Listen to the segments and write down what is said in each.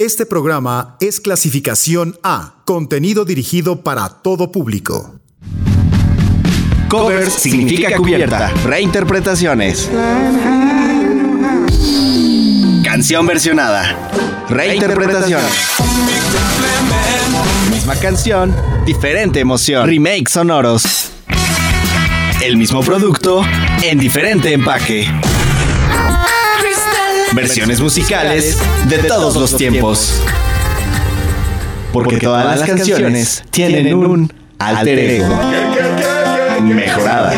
Este programa es clasificación A, contenido dirigido para todo público. Covers significa cubierta, reinterpretaciones. Canción versionada, reinterpretación. Misma canción, diferente emoción. Remakes sonoros. El mismo producto en diferente empaque. Versiones musicales de todos los tiempos. Porque todas las canciones tienen un alter ego. Mejoradas.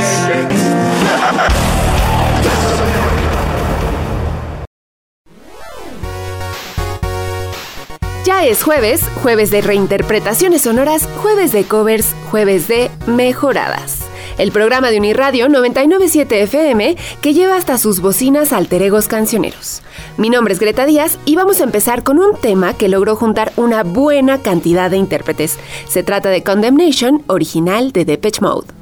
Ya es jueves, jueves de reinterpretaciones sonoras, jueves de covers, jueves de mejoradas el programa de Uniradio 997 FM que lleva hasta sus bocinas alteregos cancioneros. Mi nombre es Greta Díaz y vamos a empezar con un tema que logró juntar una buena cantidad de intérpretes. Se trata de Condemnation, original de Depeche Mode.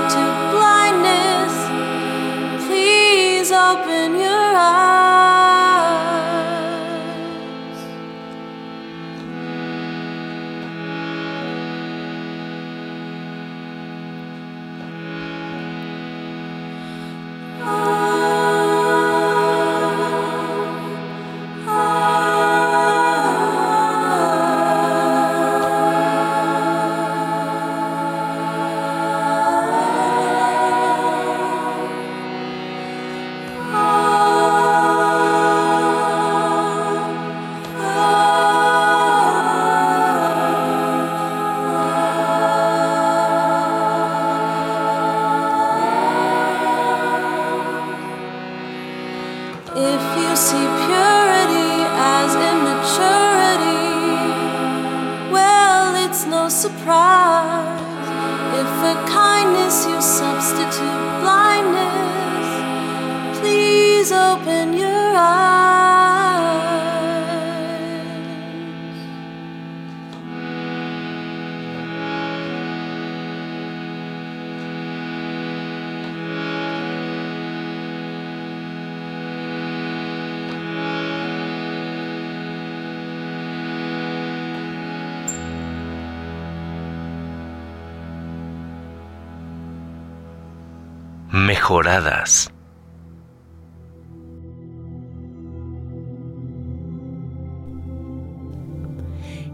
mejoradas.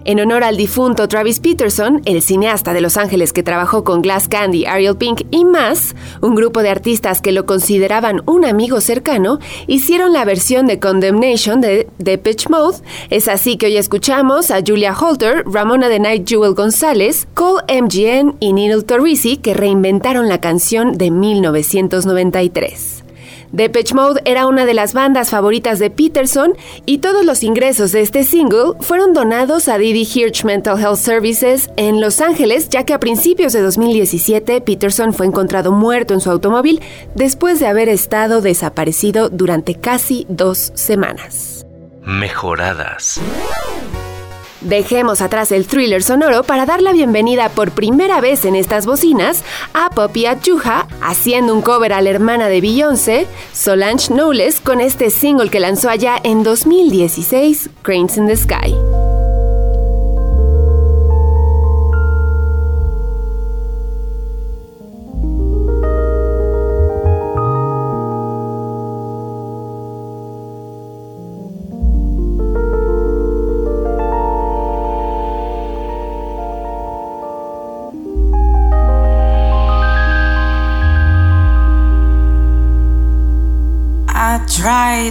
En honor al difunto Travis Peterson, el cineasta de Los Ángeles que trabajó con Glass Candy, Ariel Pink y más, un grupo de artistas que lo consideraban un amigo cercano, hicieron la versión de Condemnation de Depeche Mode. Es así que hoy escuchamos a Julia Holter, Ramona de Night Jewel González, Cole MGN y Neil Torrisi que reinventaron la canción de 1993. Depeche Mode era una de las bandas favoritas de Peterson y todos los ingresos de este single fueron donados a Didi Hirsch Mental Health Services en Los Ángeles, ya que a principios de 2017 Peterson fue encontrado muerto en su automóvil después de haber estado desaparecido durante casi dos semanas. Mejoradas. Dejemos atrás el thriller sonoro para dar la bienvenida por primera vez en estas bocinas a Poppy Achuja haciendo un cover a la hermana de Beyoncé, Solange Knowles, con este single que lanzó allá en 2016, Cranes in the Sky.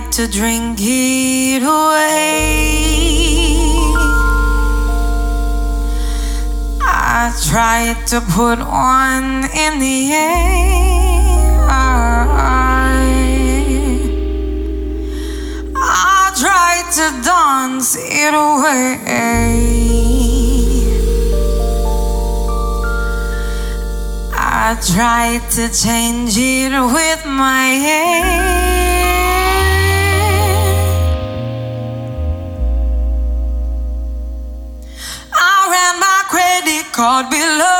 Tried to drink it away. I tried to put one in the air. I tried to dance it away. I tried to change it with my hand. caught below.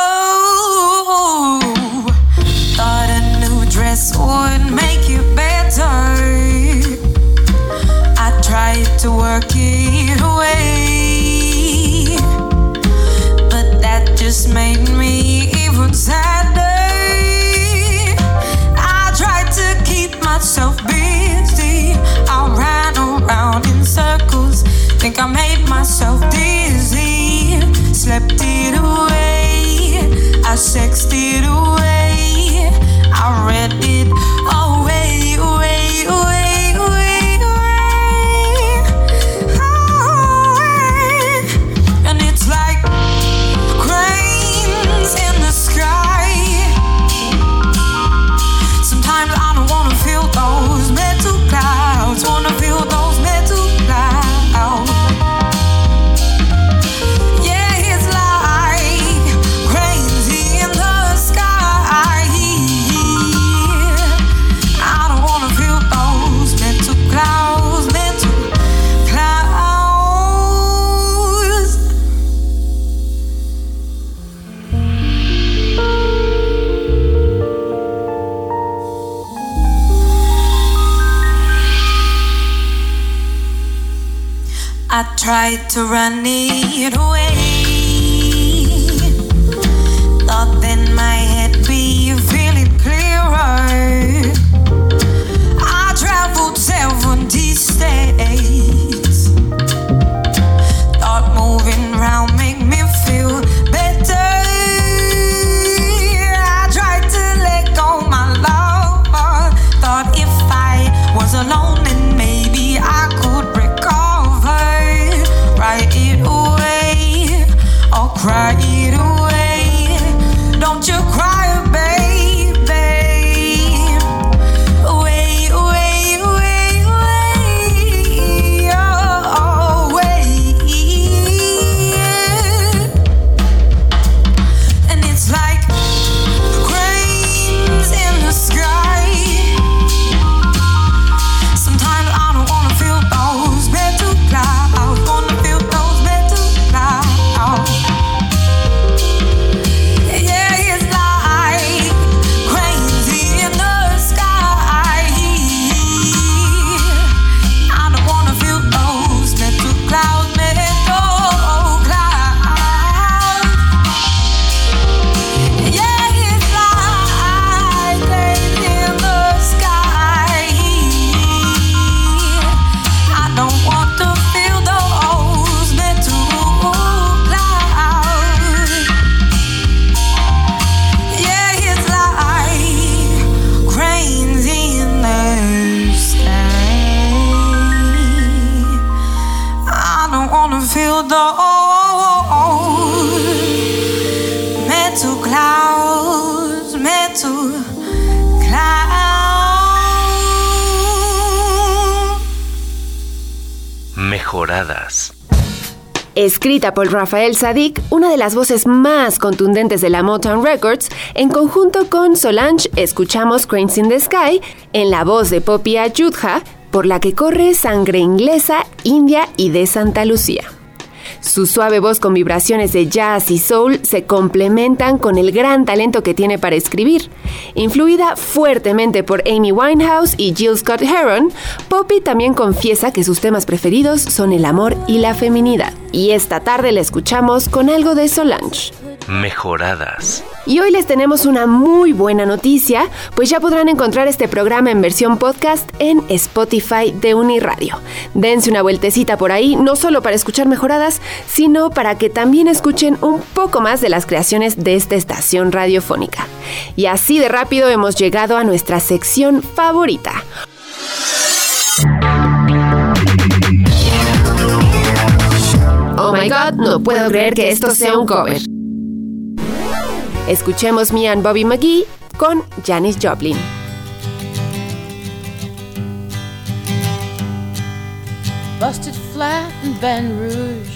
six feet away. I to run it away. Por Rafael Sadik, una de las voces más contundentes de la Motown Records, en conjunto con Solange escuchamos Cranes in the Sky en la voz de Poppy Ayudha, por la que corre sangre inglesa, india y de Santa Lucía. Su suave voz con vibraciones de jazz y soul se complementan con el gran talento que tiene para escribir. Influida fuertemente por Amy Winehouse y Jill Scott Heron, Poppy también confiesa que sus temas preferidos son el amor y la feminidad. Y esta tarde la escuchamos con algo de Solange. Mejoradas. Y hoy les tenemos una muy buena noticia, pues ya podrán encontrar este programa en versión podcast en Spotify de Uniradio. Dense una vueltecita por ahí, no solo para escuchar mejoradas, sino para que también escuchen un poco más de las creaciones de esta estación radiofónica. Y así de rápido hemos llegado a nuestra sección favorita. Oh my god, no puedo creer que esto sea un cover. Escuchemos Me and Bobby McGee con Janis Joplin. Busted flat in Baton Rouge,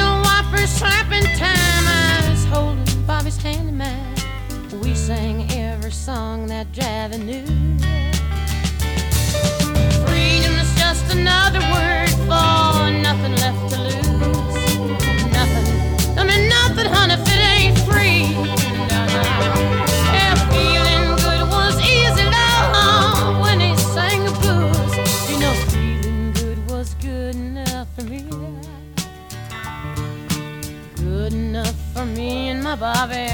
wipers slapping time. I was holding Bobby's hand in mine. We sang every song that Javi knew. And my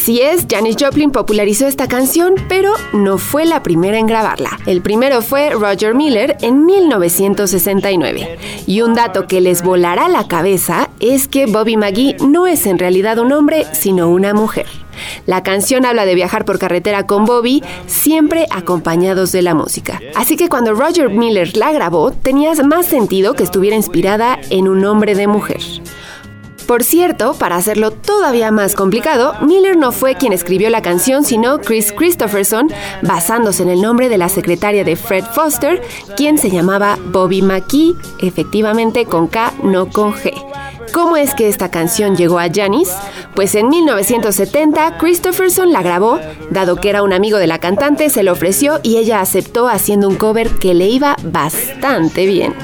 Así es, Janis Joplin popularizó esta canción, pero no fue la primera en grabarla. El primero fue Roger Miller en 1969. Y un dato que les volará la cabeza es que Bobby McGee no es en realidad un hombre, sino una mujer. La canción habla de viajar por carretera con Bobby, siempre acompañados de la música. Así que cuando Roger Miller la grabó, tenía más sentido que estuviera inspirada en un hombre de mujer. Por cierto, para hacerlo todavía más complicado, Miller no fue quien escribió la canción, sino Chris Christopherson, basándose en el nombre de la secretaria de Fred Foster, quien se llamaba Bobby McKee, efectivamente con K, no con G. ¿Cómo es que esta canción llegó a Janis? Pues en 1970 Christopherson la grabó, dado que era un amigo de la cantante, se lo ofreció y ella aceptó haciendo un cover que le iba bastante bien.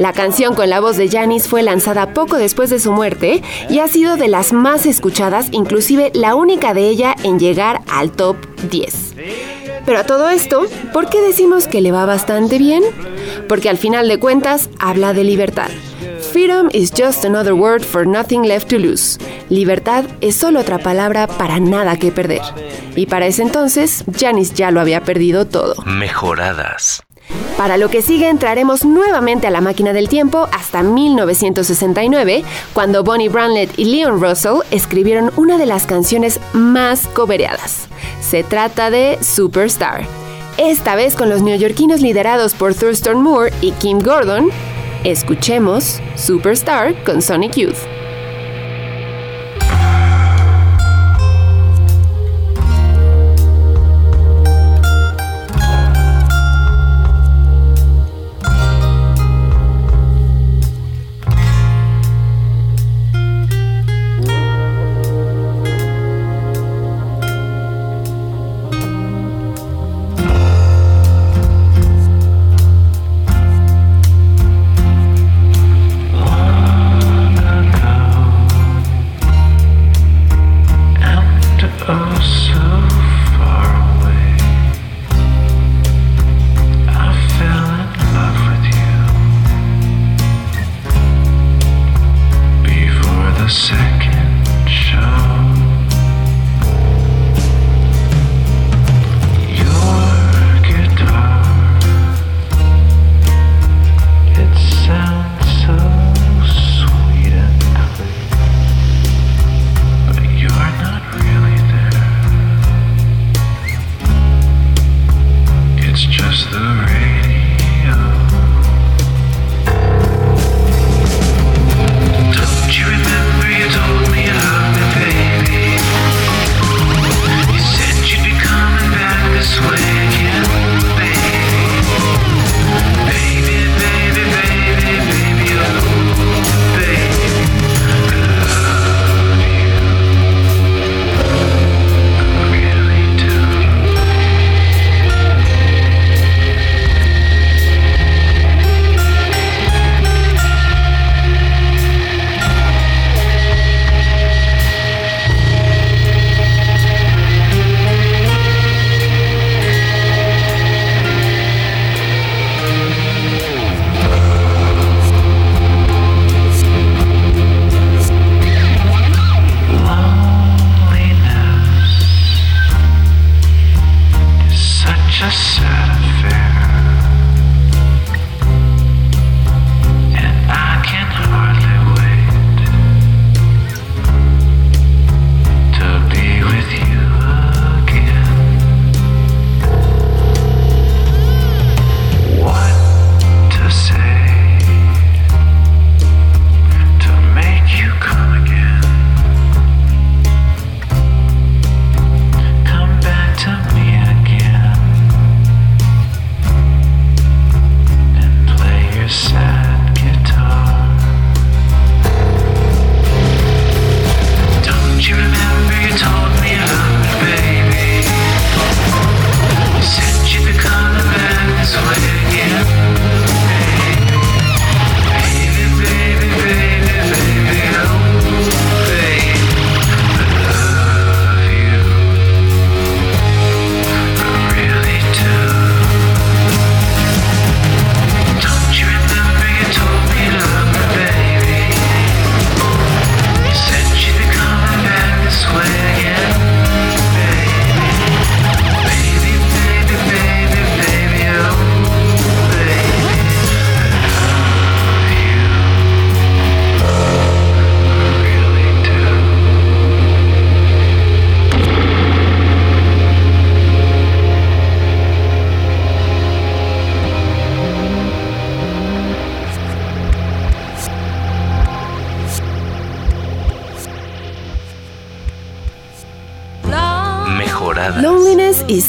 La canción con la voz de Janis fue lanzada poco después de su muerte y ha sido de las más escuchadas, inclusive la única de ella en llegar al top 10. Pero a todo esto, ¿por qué decimos que le va bastante bien? Porque al final de cuentas habla de libertad. Freedom is just another word for nothing left to lose. Libertad es solo otra palabra para nada que perder. Y para ese entonces, Janis ya lo había perdido todo. Mejoradas. Para lo que sigue entraremos nuevamente a la máquina del tiempo hasta 1969, cuando Bonnie Branlett y Leon Russell escribieron una de las canciones más cobereadas. Se trata de Superstar. Esta vez con los neoyorquinos liderados por Thurston Moore y Kim Gordon, escuchemos Superstar con Sonic Youth.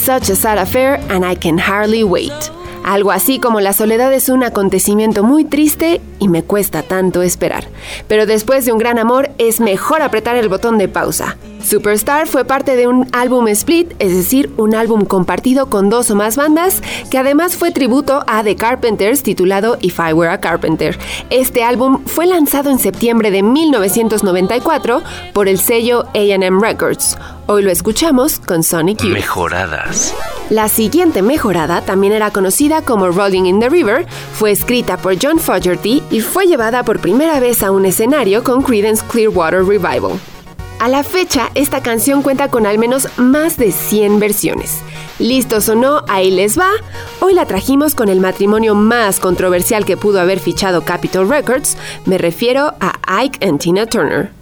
such a sad affair, and I can hardly wait. Algo así como la soledad es un acontecimiento muy triste y me cuesta tanto esperar. Pero después de un gran amor es mejor apretar el botón de pausa. Superstar fue parte de un álbum split, es decir, un álbum compartido con dos o más bandas, que además fue tributo a The Carpenters titulado If I Were a Carpenter. Este álbum fue lanzado en septiembre de 1994 por el sello AM Records. Hoy lo escuchamos con Sonic Youth. Mejoradas. La siguiente mejorada también era conocida como Rolling in the River, fue escrita por John Fogerty y fue llevada por primera vez a un escenario con Creedence Clearwater Revival. A la fecha, esta canción cuenta con al menos más de 100 versiones. Listos o no, ahí les va. Hoy la trajimos con el matrimonio más controversial que pudo haber fichado Capitol Records. Me refiero a Ike and Tina Turner.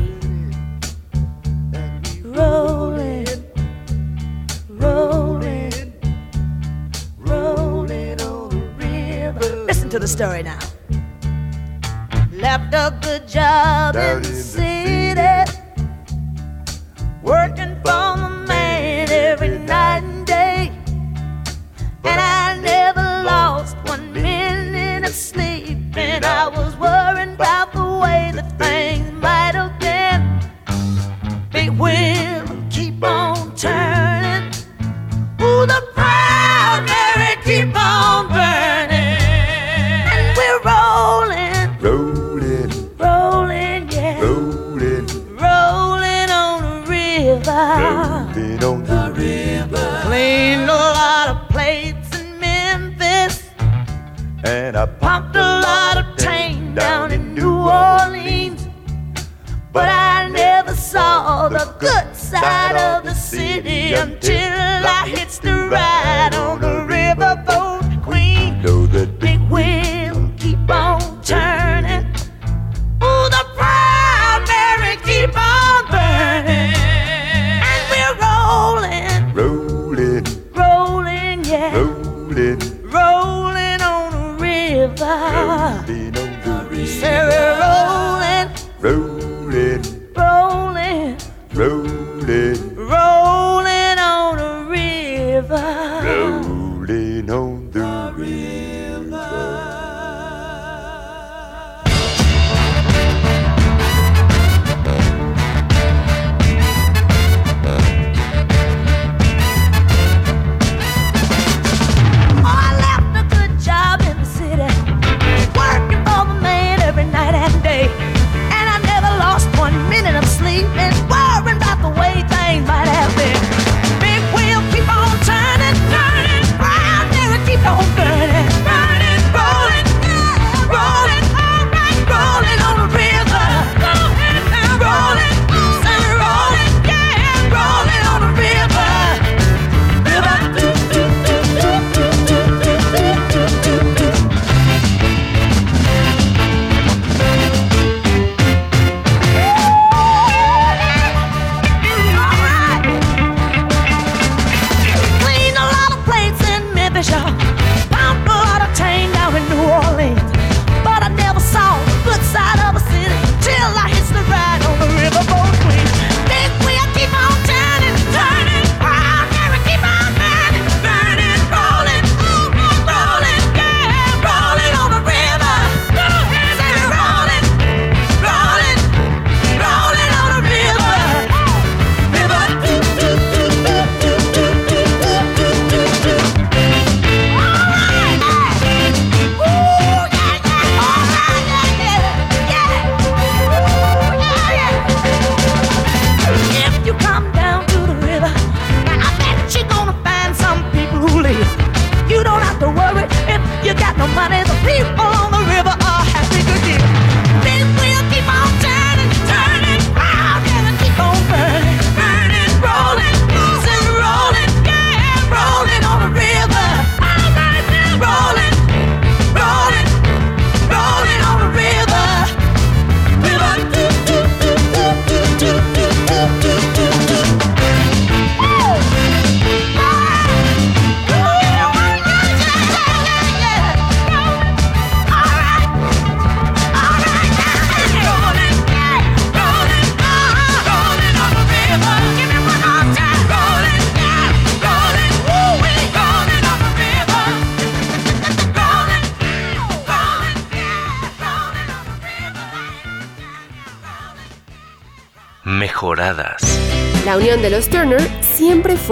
Rolling, rolling, rolling on the river. Listen to the story now. Left a good job in the city, working side of the city until I hitched the ride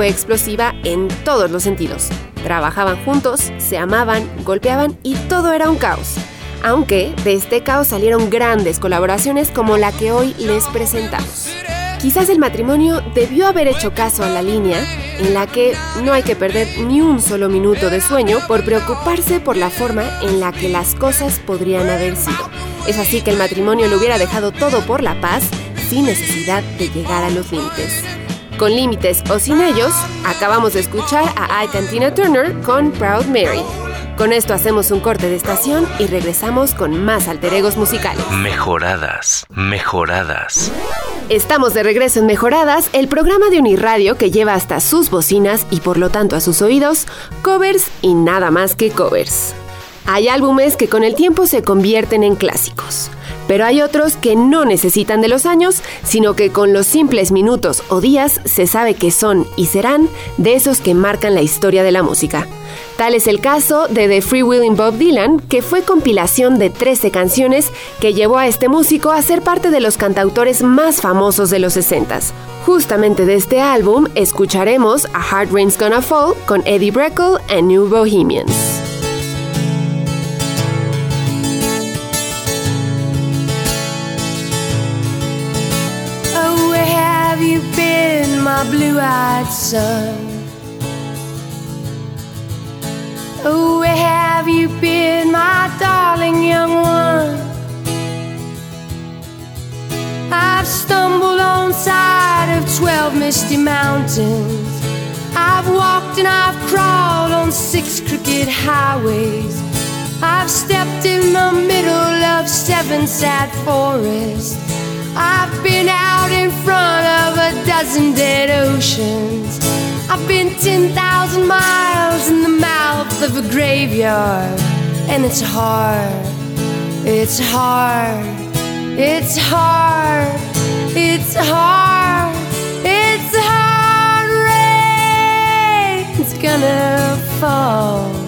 explosiva en todos los sentidos. Trabajaban juntos, se amaban, golpeaban y todo era un caos. Aunque de este caos salieron grandes colaboraciones como la que hoy les presentamos. Quizás el matrimonio debió haber hecho caso a la línea en la que no hay que perder ni un solo minuto de sueño por preocuparse por la forma en la que las cosas podrían haber sido. Es así que el matrimonio lo hubiera dejado todo por la paz sin necesidad de llegar a los límites. Con límites o sin ellos, acabamos de escuchar a Ike and Tina Turner con Proud Mary. Con esto hacemos un corte de estación y regresamos con más alter egos musicales. Mejoradas. Mejoradas. Estamos de regreso en Mejoradas, el programa de Uniradio que lleva hasta sus bocinas y por lo tanto a sus oídos covers y nada más que covers. Hay álbumes que con el tiempo se convierten en clásicos, pero hay otros que no necesitan de los años, sino que con los simples minutos o días se sabe que son y serán de esos que marcan la historia de la música. Tal es el caso de The Free Willing Bob Dylan, que fue compilación de 13 canciones que llevó a este músico a ser parte de los cantautores más famosos de los 60 Justamente de este álbum escucharemos A Hard Rain's Gonna Fall con Eddie Breckle and New Bohemians. My blue-eyed son? Oh, where have you been, my darling young one? I've stumbled on side of twelve misty mountains. I've walked and I've crawled on six crooked highways. I've stepped in the middle of seven sad forests. I've been out in front of a dozen dead oceans. I've been 10,000 miles in the mouth of a graveyard. And it's hard, it's hard, it's hard, it's hard, it's hard. Rain's gonna fall.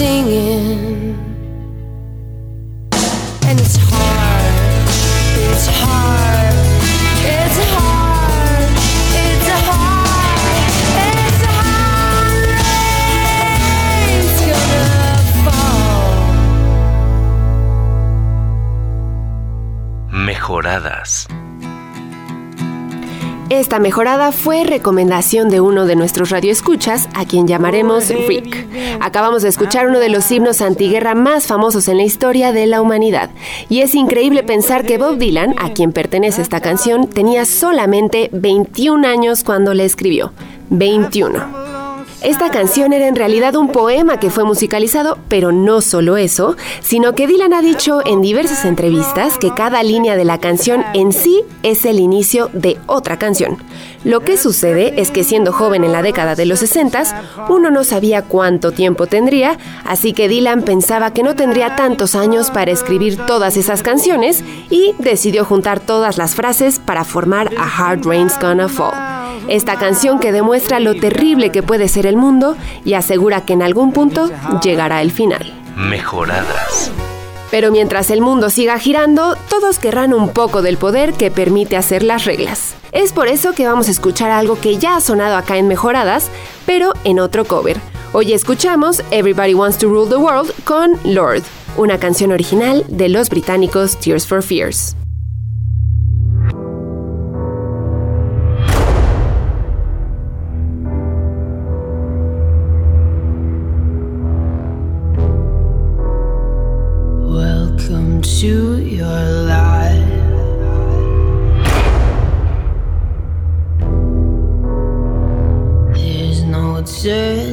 Singing. Esta mejorada fue recomendación de uno de nuestros radioescuchas, a quien llamaremos Rick. Acabamos de escuchar uno de los himnos antiguerra más famosos en la historia de la humanidad. Y es increíble pensar que Bob Dylan, a quien pertenece esta canción, tenía solamente 21 años cuando la escribió. 21. Esta canción era en realidad un poema que fue musicalizado, pero no solo eso, sino que Dylan ha dicho en diversas entrevistas que cada línea de la canción en sí es el inicio de otra canción. Lo que sucede es que siendo joven en la década de los 60, uno no sabía cuánto tiempo tendría, así que Dylan pensaba que no tendría tantos años para escribir todas esas canciones y decidió juntar todas las frases para formar A Hard Rain's Gonna Fall. Esta canción que demuestra lo terrible que puede ser el mundo y asegura que en algún punto llegará el final. Mejoradas. Pero mientras el mundo siga girando, todos querrán un poco del poder que permite hacer las reglas. Es por eso que vamos a escuchar algo que ya ha sonado acá en Mejoradas, pero en otro cover. Hoy escuchamos Everybody Wants to Rule the World con Lord, una canción original de los británicos Tears for Fears. Welcome to your life. There's no turning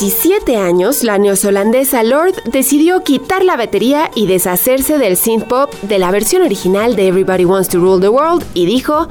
17 años, la neozelandesa Lord decidió quitar la batería y deshacerse del synth pop de la versión original de Everybody Wants to Rule the World y dijo,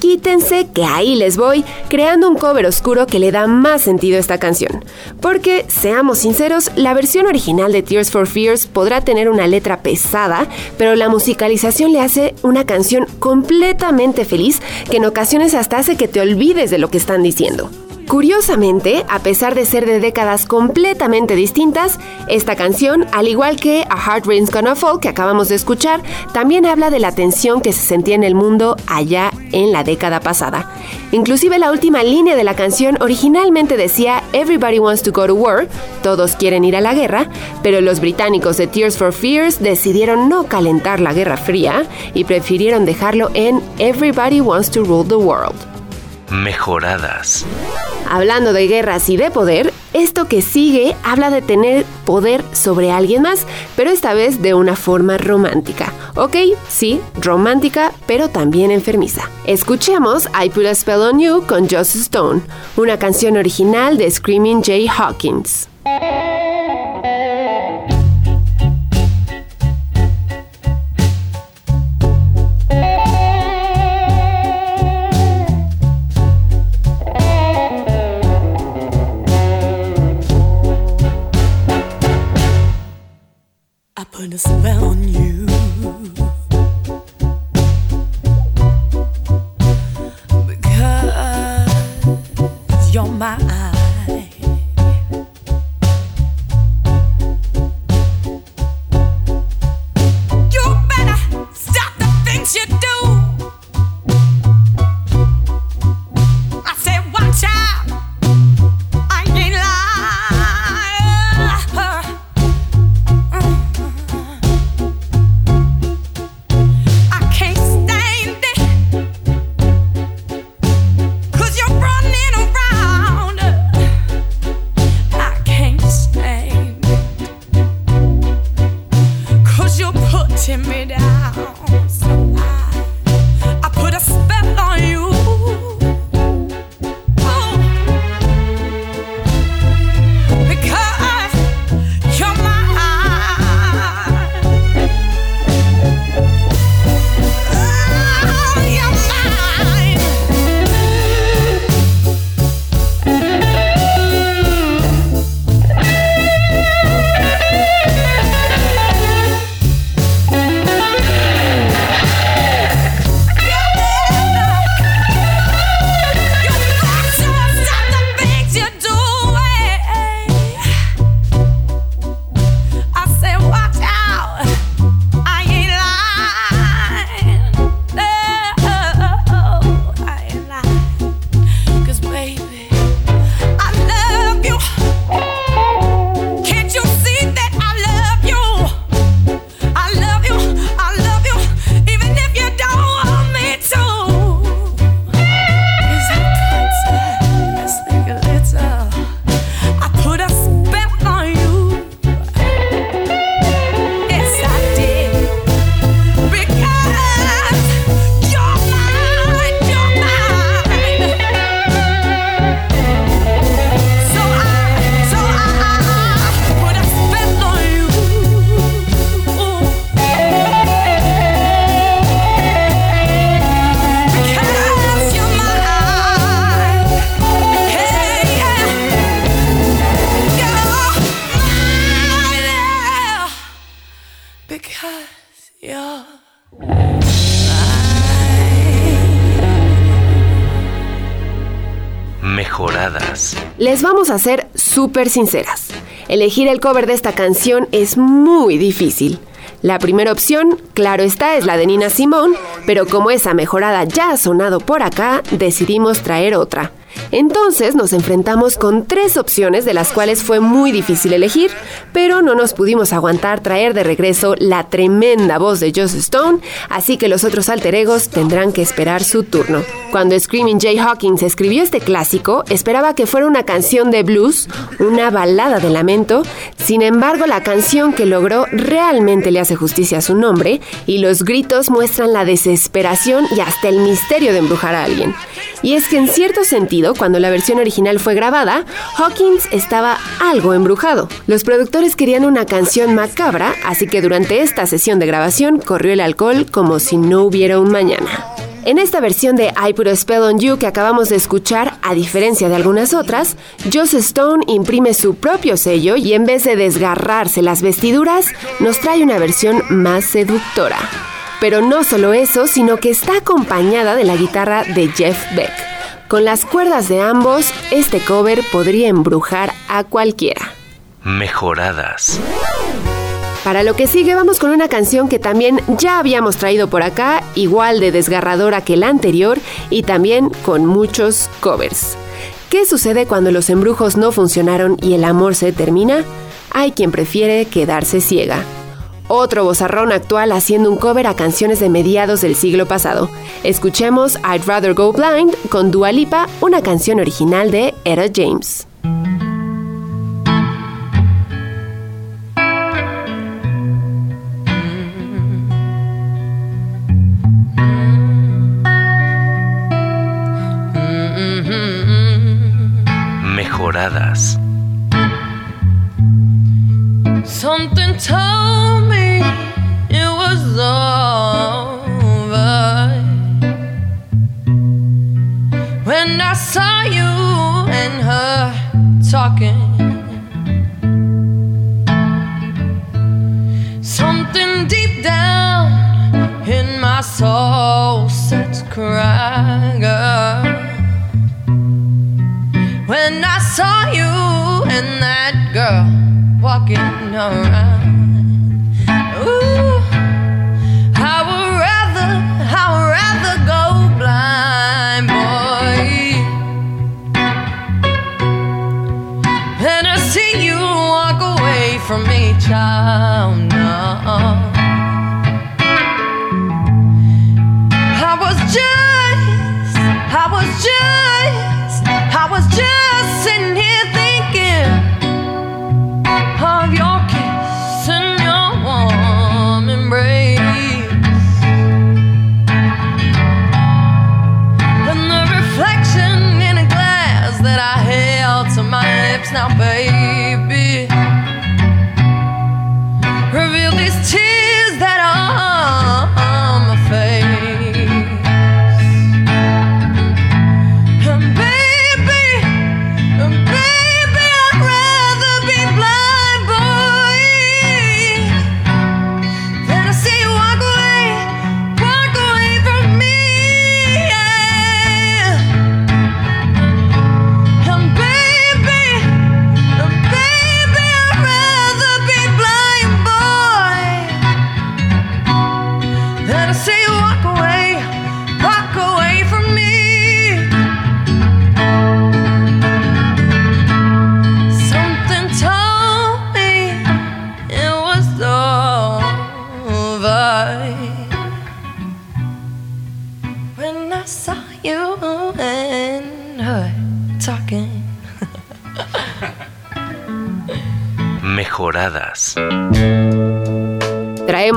quítense que ahí les voy, creando un cover oscuro que le da más sentido a esta canción. Porque, seamos sinceros, la versión original de Tears for Fears podrá tener una letra pesada, pero la musicalización le hace una canción completamente feliz que en ocasiones hasta hace que te olvides de lo que están diciendo. Curiosamente, a pesar de ser de décadas completamente distintas, esta canción, al igual que A Hard Rain's Gonna Fall que acabamos de escuchar, también habla de la tensión que se sentía en el mundo allá en la década pasada. Inclusive la última línea de la canción originalmente decía Everybody wants to go to war, todos quieren ir a la guerra, pero los británicos de Tears for Fears decidieron no calentar la Guerra Fría y prefirieron dejarlo en Everybody wants to rule the world. Mejoradas. Hablando de guerras y de poder, esto que sigue habla de tener poder sobre alguien más, pero esta vez de una forma romántica. Ok, sí, romántica, pero también enfermiza. Escuchemos I Put a Spell on You con Joss Stone, una canción original de Screaming Jay Hawkins. I put a spell on you. Mejoradas. Les vamos a ser súper sinceras. Elegir el cover de esta canción es muy difícil. La primera opción, claro está, es la de Nina Simone, pero como esa mejorada ya ha sonado por acá, decidimos traer otra. Entonces nos enfrentamos con tres opciones de las cuales fue muy difícil elegir, pero no nos pudimos aguantar traer de regreso la tremenda voz de Joss Stone, así que los otros alter egos tendrán que esperar su turno. Cuando Screaming Jay Hawkins escribió este clásico, esperaba que fuera una canción de blues, una balada de lamento, sin embargo la canción que logró realmente le hace justicia a su nombre y los gritos muestran la desesperación y hasta el misterio de embrujar a alguien. Y es que en cierto sentido, cuando la versión original fue grabada, Hawkins estaba algo embrujado. Los productores querían una canción macabra, así que durante esta sesión de grabación corrió el alcohol como si no hubiera un mañana. En esta versión de I Put Spell on You que acabamos de escuchar, a diferencia de algunas otras, Joss Stone imprime su propio sello y en vez de desgarrarse las vestiduras, nos trae una versión más seductora. Pero no solo eso, sino que está acompañada de la guitarra de Jeff Beck. Con las cuerdas de ambos, este cover podría embrujar a cualquiera. Mejoradas. Para lo que sigue vamos con una canción que también ya habíamos traído por acá, igual de desgarradora que la anterior y también con muchos covers. ¿Qué sucede cuando los embrujos no funcionaron y el amor se termina? Hay quien prefiere quedarse ciega. Otro bozarrón actual haciendo un cover a canciones de mediados del siglo pasado. Escuchemos I'd Rather Go Blind con Dua Lipa, una canción original de Etta James.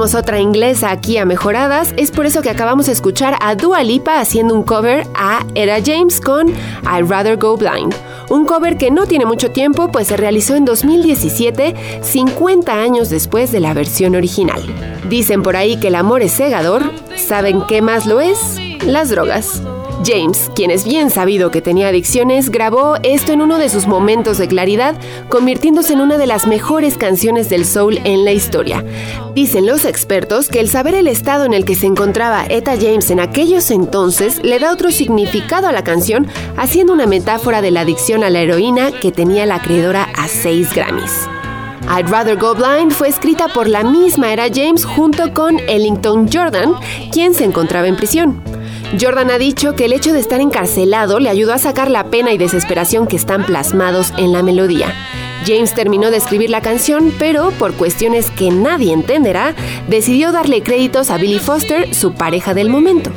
Otra inglesa aquí a Mejoradas, es por eso que acabamos de escuchar a Dua Lipa haciendo un cover a Era James con I'd Rather Go Blind. Un cover que no tiene mucho tiempo, pues se realizó en 2017, 50 años después de la versión original. Dicen por ahí que el amor es cegador, ¿saben qué más lo es? Las drogas. James, quien es bien sabido que tenía adicciones, grabó esto en uno de sus momentos de claridad, convirtiéndose en una de las mejores canciones del soul en la historia. Dicen los expertos que el saber el estado en el que se encontraba Etta James en aquellos entonces le da otro significado a la canción, haciendo una metáfora de la adicción a la heroína que tenía la acreedora a 6 Grammys. I'd Rather Go Blind fue escrita por la misma Era James junto con Ellington Jordan, quien se encontraba en prisión. Jordan ha dicho que el hecho de estar encarcelado le ayudó a sacar la pena y desesperación que están plasmados en la melodía. James terminó de escribir la canción, pero por cuestiones que nadie entenderá, decidió darle créditos a Billy Foster, su pareja del momento.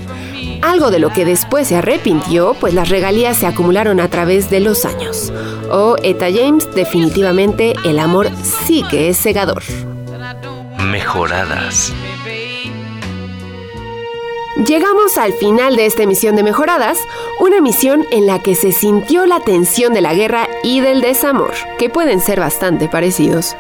Algo de lo que después se arrepintió, pues las regalías se acumularon a través de los años. Oh, Etta James, definitivamente el amor sí que es cegador. Mejoradas. Llegamos al final de esta emisión de Mejoradas, una emisión en la que se sintió la tensión de la guerra y del desamor, que pueden ser bastante parecidos.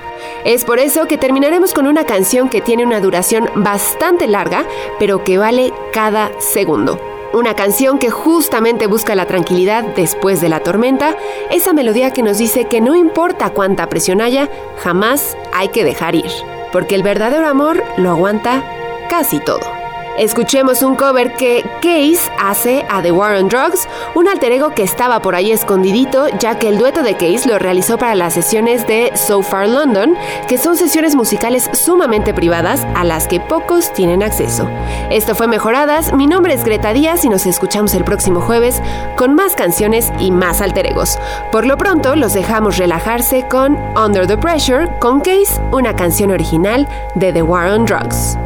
Es por eso que terminaremos con una canción que tiene una duración bastante larga, pero que vale cada segundo. Una canción que justamente busca la tranquilidad después de la tormenta, esa melodía que nos dice que no importa cuánta presión haya, jamás hay que dejar ir, porque el verdadero amor lo aguanta casi todo. Escuchemos un cover que Case hace a The War on Drugs, un alter ego que estaba por ahí escondidito, ya que el dueto de Case lo realizó para las sesiones de So Far London, que son sesiones musicales sumamente privadas a las que pocos tienen acceso. Esto fue Mejoradas, mi nombre es Greta Díaz y nos escuchamos el próximo jueves con más canciones y más alter egos. Por lo pronto, los dejamos relajarse con Under the Pressure con Case, una canción original de The War on Drugs.